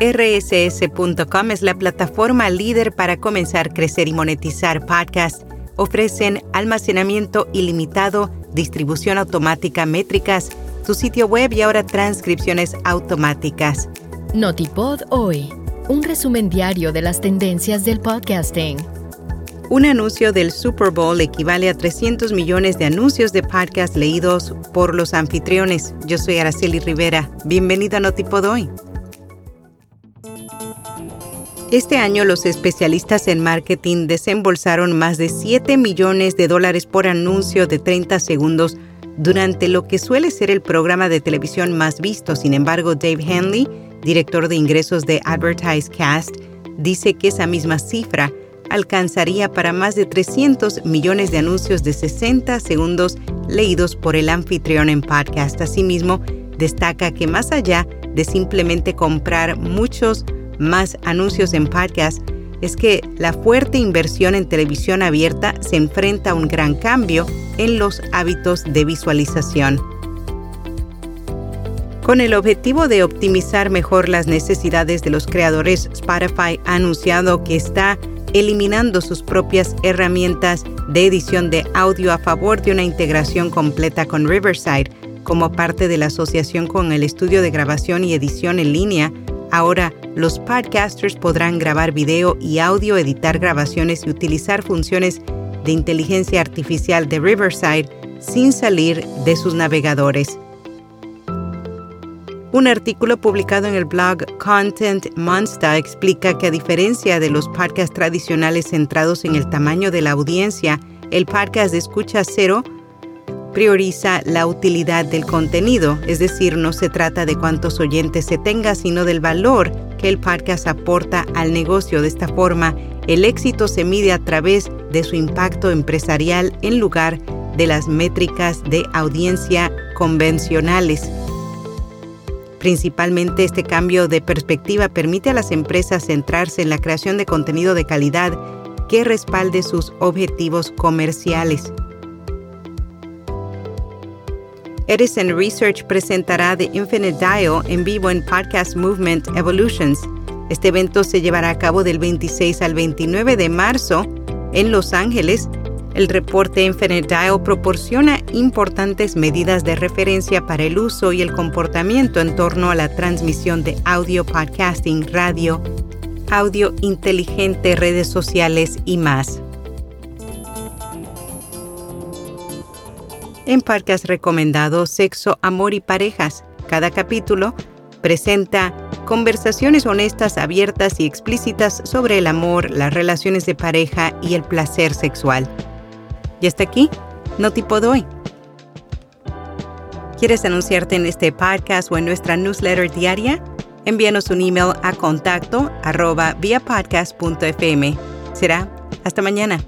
rss.com es la plataforma líder para comenzar, crecer y monetizar podcasts. Ofrecen almacenamiento ilimitado, distribución automática, métricas, tu sitio web y ahora transcripciones automáticas. Notipod hoy, un resumen diario de las tendencias del podcasting. Un anuncio del Super Bowl equivale a 300 millones de anuncios de podcast leídos por los anfitriones. Yo soy Araceli Rivera. Bienvenido a Notipod hoy. Este año los especialistas en marketing desembolsaron más de 7 millones de dólares por anuncio de 30 segundos durante lo que suele ser el programa de televisión más visto. Sin embargo, Dave Henley, director de ingresos de Advertise Cast, dice que esa misma cifra alcanzaría para más de 300 millones de anuncios de 60 segundos leídos por el anfitrión en podcast. Asimismo, destaca que más allá de simplemente comprar muchos más anuncios en podcast es que la fuerte inversión en televisión abierta se enfrenta a un gran cambio en los hábitos de visualización. Con el objetivo de optimizar mejor las necesidades de los creadores, Spotify ha anunciado que está eliminando sus propias herramientas de edición de audio a favor de una integración completa con Riverside como parte de la asociación con el estudio de grabación y edición en línea Ahora, los podcasters podrán grabar video y audio, editar grabaciones y utilizar funciones de inteligencia artificial de Riverside sin salir de sus navegadores. Un artículo publicado en el blog Content Monster explica que a diferencia de los podcasts tradicionales centrados en el tamaño de la audiencia, el podcast de escucha cero prioriza la utilidad del contenido, es decir, no se trata de cuántos oyentes se tenga, sino del valor que el podcast aporta al negocio. De esta forma, el éxito se mide a través de su impacto empresarial en lugar de las métricas de audiencia convencionales. Principalmente este cambio de perspectiva permite a las empresas centrarse en la creación de contenido de calidad que respalde sus objetivos comerciales. Edison Research presentará The Infinite Dial en vivo en Podcast Movement Evolutions. Este evento se llevará a cabo del 26 al 29 de marzo en Los Ángeles. El reporte Infinite Dial proporciona importantes medidas de referencia para el uso y el comportamiento en torno a la transmisión de audio, podcasting, radio, audio inteligente, redes sociales y más. En podcast recomendado Sexo, Amor y Parejas. Cada capítulo presenta conversaciones honestas, abiertas y explícitas sobre el amor, las relaciones de pareja y el placer sexual. Y hasta aquí, no tipo doy. ¿Quieres anunciarte en este podcast o en nuestra newsletter diaria? Envíanos un email a contacto arroba podcast.fm. Será hasta mañana.